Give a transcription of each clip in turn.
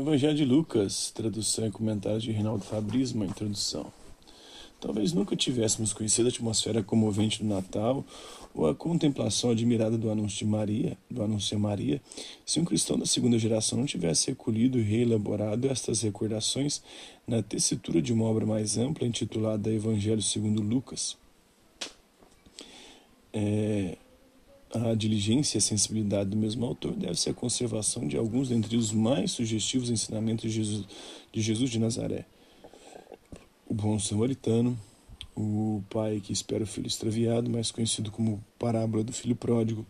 Evangelho de Lucas, tradução e comentário de Reinaldo Fabris, uma introdução. Talvez nunca tivéssemos conhecido a atmosfera comovente do Natal ou a contemplação admirada do anúncio de Maria, do anúncio Maria, se um cristão da segunda geração não tivesse recolhido e reelaborado estas recordações na tessitura de uma obra mais ampla intitulada Evangelho segundo Lucas. É, a diligência e a sensibilidade do mesmo autor deve-se à conservação de alguns dentre os mais sugestivos ensinamentos de Jesus de, Jesus de Nazaré. O bom samaritano, o pai que espera o filho extraviado, mais conhecido como parábola do filho pródigo,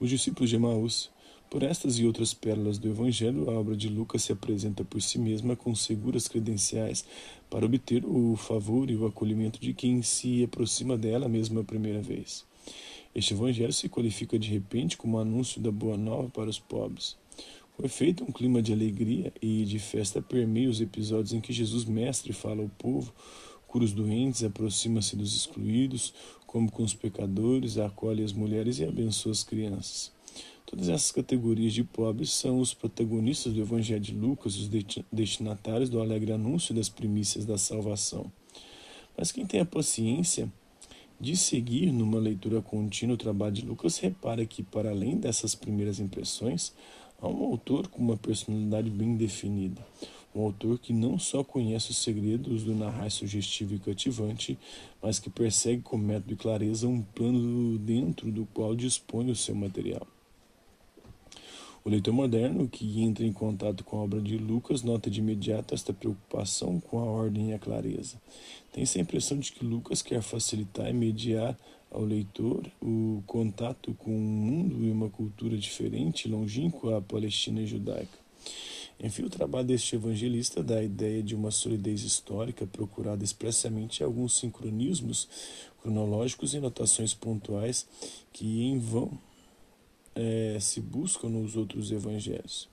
os discípulos de Emaús. Por estas e outras pérolas do Evangelho, a obra de Lucas se apresenta por si mesma com seguras credenciais para obter o favor e o acolhimento de quem se aproxima dela mesmo a primeira vez. Este evangelho se qualifica de repente como anúncio da boa nova para os pobres. Com efeito, um clima de alegria e de festa permeia os episódios em que Jesus Mestre fala ao povo, cura os doentes, aproxima-se dos excluídos, come com os pecadores, acolhe as mulheres e abençoa as crianças. Todas essas categorias de pobres são os protagonistas do Evangelho de Lucas, os destinatários do alegre anúncio das primícias da salvação. Mas quem tem a paciência de seguir numa leitura contínua o trabalho de Lucas, repara que, para além dessas primeiras impressões, há um autor com uma personalidade bem definida. Um autor que não só conhece os segredos do narrar sugestivo e cativante, mas que persegue com método e clareza um plano dentro do qual dispõe o seu material. O leitor moderno que entra em contato com a obra de Lucas nota de imediato esta preocupação com a ordem e a clareza. Tem-se a impressão de que Lucas quer facilitar e mediar ao leitor o contato com um mundo e uma cultura diferente, longínqua à Palestina judaica. Enfim, o trabalho deste evangelista dá a ideia de uma solidez histórica procurada expressamente em alguns sincronismos cronológicos e notações pontuais que em vão é, se buscam nos outros evangelhos.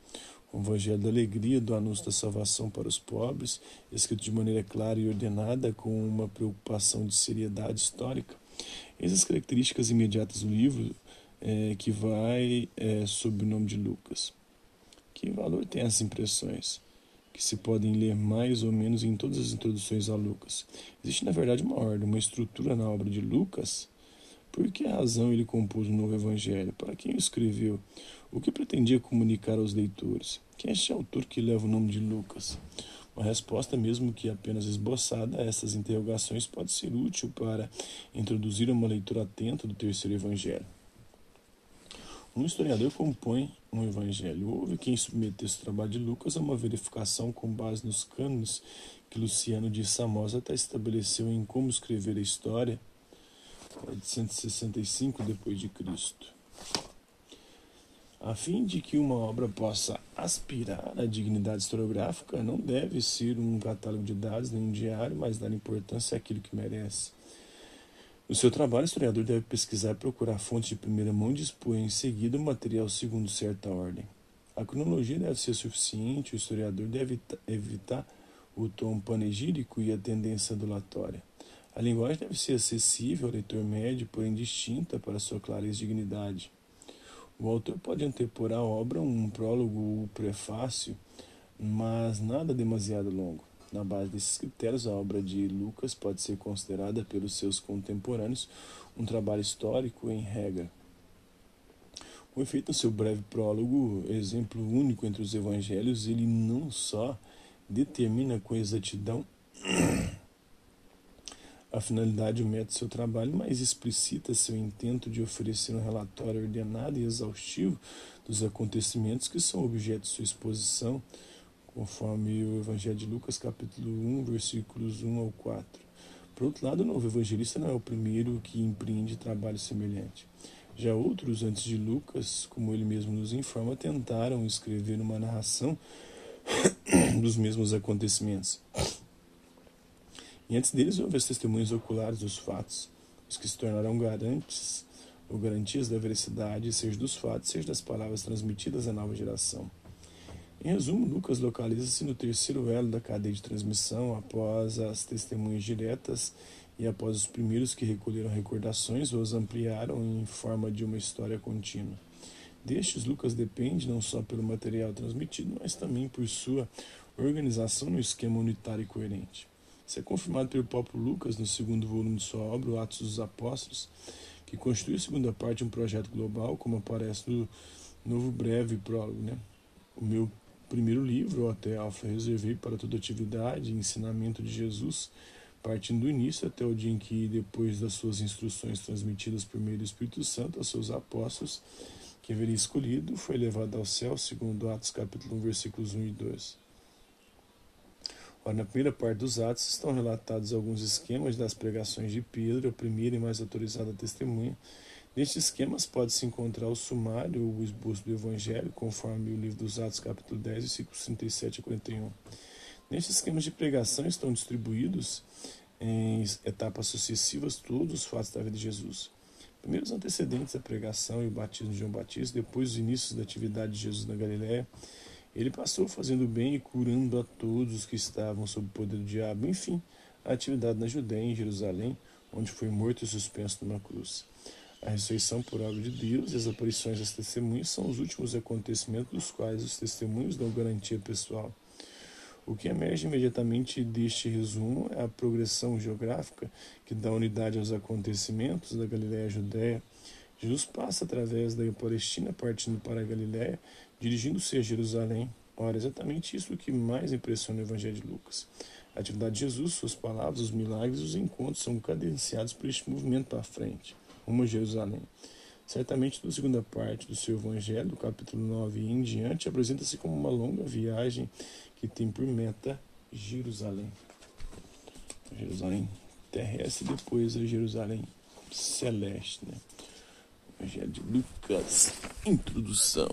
O evangelho da alegria, do anúncio da salvação para os pobres, escrito de maneira clara e ordenada, com uma preocupação de seriedade histórica. Essas características imediatas do livro, é, que vai é, sob o nome de Lucas. Que valor tem essas impressões? que se podem ler mais ou menos em todas as introduções a Lucas. Existe, na verdade, uma ordem, uma estrutura na obra de Lucas por que razão ele compôs um novo evangelho? Para quem o escreveu? O que pretendia comunicar aos leitores? Quem é este autor que leva o nome de Lucas? Uma resposta, mesmo que apenas esboçada, a essas interrogações pode ser útil para introduzir uma leitura atenta do terceiro evangelho. Um historiador compõe um evangelho. Houve quem submetesse o trabalho de Lucas a uma verificação com base nos cânones que Luciano de Samoza estabeleceu em como escrever a história de 165 depois de Cristo. A fim de que uma obra possa aspirar à dignidade historiográfica, não deve ser um catálogo de dados nem um diário, mas dar importância àquilo que merece. No seu trabalho, o historiador deve pesquisar e procurar fontes de primeira mão e dispor em seguida o material segundo certa ordem. A cronologia deve ser suficiente, o historiador deve evitar o tom panegírico e a tendência adulatória. A linguagem deve ser acessível ao leitor médio, porém distinta para sua clareza e dignidade. O autor pode antepor à obra um prólogo ou prefácio, mas nada demasiado longo. Na base desses critérios, a obra de Lucas pode ser considerada pelos seus contemporâneos um trabalho histórico em regra. Com efeito, no seu breve prólogo, exemplo único entre os evangelhos, ele não só determina com exatidão a finalidade e o método do seu trabalho, mas explicita seu intento de oferecer um relatório ordenado e exaustivo dos acontecimentos que são objeto de sua exposição, conforme o Evangelho de Lucas, capítulo 1, versículos 1 ao 4. Por outro lado, o novo evangelista não é o primeiro que empreende trabalho semelhante. Já outros, antes de Lucas, como ele mesmo nos informa, tentaram escrever uma narração dos mesmos acontecimentos. E antes deles houve as testemunhas oculares dos fatos, os que se tornarão garantes ou garantias da veracidade, seja dos fatos, seja das palavras transmitidas à nova geração. Em resumo, Lucas localiza-se no terceiro elo da cadeia de transmissão, após as testemunhas diretas e após os primeiros que recolheram recordações ou as ampliaram em forma de uma história contínua. Destes, Lucas depende não só pelo material transmitido, mas também por sua organização no esquema unitário e coerente. Isso é confirmado pelo próprio Lucas no segundo volume de sua obra, o Atos dos Apóstolos, que constitui a segunda parte de um projeto global, como aparece no novo breve prólogo. Né? O meu primeiro livro, até Alfa, reservei para toda atividade e ensinamento de Jesus, partindo do início até o dia em que, depois das suas instruções transmitidas por meio do Espírito Santo aos seus apóstolos, que haveria escolhido, foi levado ao céu, segundo Atos capítulo 1, versículos 1 e 2. Ora, na primeira parte dos Atos estão relatados alguns esquemas das pregações de Pedro, a primeira e mais autorizada testemunha. Nestes esquemas pode-se encontrar o sumário ou o esboço do Evangelho, conforme o livro dos Atos, capítulo 10, versículos 37 a 41. Nestes esquemas de pregação estão distribuídos em etapas sucessivas todos os fatos da vida de Jesus. Primeiro os antecedentes da pregação e o batismo de João Batista, depois os inícios da atividade de Jesus na Galiléia, ele passou fazendo bem e curando a todos os que estavam sob o poder do diabo. Enfim, a atividade na Judéia, em Jerusalém, onde foi morto e suspenso numa cruz. A ressurreição por obra de Deus e as aparições das testemunhas são os últimos acontecimentos dos quais os testemunhos dão garantia pessoal. O que emerge imediatamente deste resumo é a progressão geográfica que dá unidade aos acontecimentos da Galiléia Judéia. Jesus passa através da Palestina, partindo para a Galiléia, dirigindo-se a Jerusalém. Ora, exatamente isso que mais impressiona o Evangelho de Lucas. A atividade de Jesus, suas palavras, os milagres e os encontros são cadenciados por este movimento para frente, rumo a Jerusalém. Certamente, na segunda parte do seu Evangelho, do capítulo 9 e em diante, apresenta-se como uma longa viagem que tem por meta Jerusalém. Jerusalém terrestre depois a Jerusalém celeste. Né? Evangelho de Lucas, introdução.